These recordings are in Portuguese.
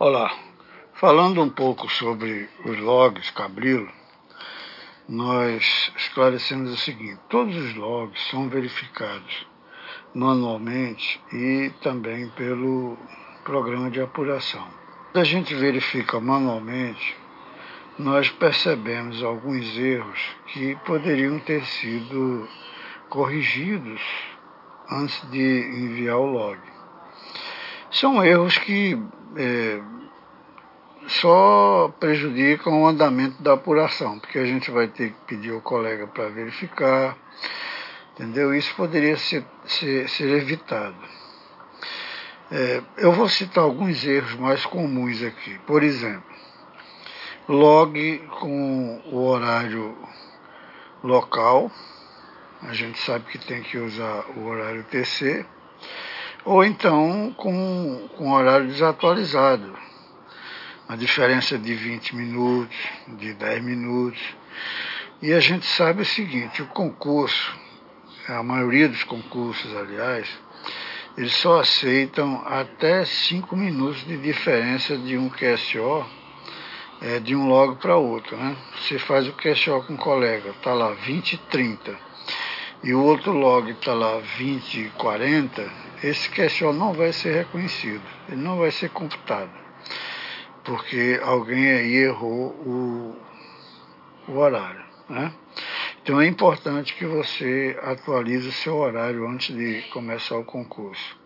Olá, falando um pouco sobre os logs Cabrilo, nós esclarecemos o seguinte: todos os logs são verificados manualmente e também pelo programa de apuração. Quando a gente verifica manualmente, nós percebemos alguns erros que poderiam ter sido corrigidos antes de enviar o log. São erros que é, só prejudicam o andamento da apuração, porque a gente vai ter que pedir ao colega para verificar, entendeu? Isso poderia ser, ser, ser evitado. É, eu vou citar alguns erros mais comuns aqui. Por exemplo, log com o horário local, a gente sabe que tem que usar o horário TC ou então com, com horário desatualizado. A diferença de 20 minutos, de 10 minutos. E a gente sabe o seguinte, o concurso, a maioria dos concursos, aliás, eles só aceitam até 5 minutos de diferença de um QSO é, de um log para outro. Né? Você faz o QSO com um colega, está lá 20 e 30, e o outro log está lá 20 e 40, esse question não vai ser reconhecido, ele não vai ser computado, porque alguém aí errou o, o horário. Né? Então é importante que você atualize o seu horário antes de começar o concurso.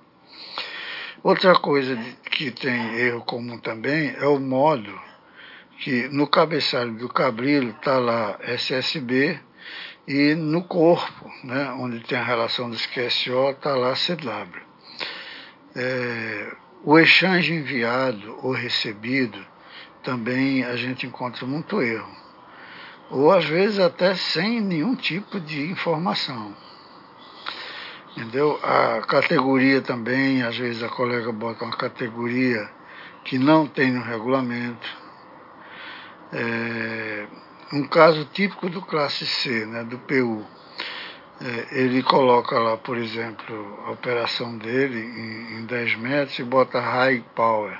Outra coisa que tem erro comum também é o modo que no cabeçalho do cabrilo está lá SSB e no corpo, né, onde tem a relação dos QSO, está lá CW. É, o exchange enviado ou recebido também a gente encontra muito erro. Ou às vezes até sem nenhum tipo de informação. Entendeu? A categoria também, às vezes a colega bota uma categoria que não tem no regulamento. É, um caso típico do classe C, né, do PU. É, ele coloca lá, por exemplo, a operação dele em, em 10 metros e bota high power.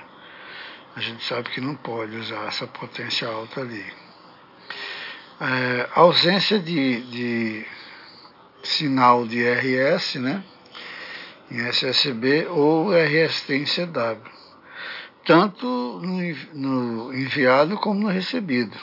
A gente sabe que não pode usar essa potência alta ali. É, ausência de, de sinal de RS, né? Em SSB ou RST em CW, tanto no, no enviado como no recebido.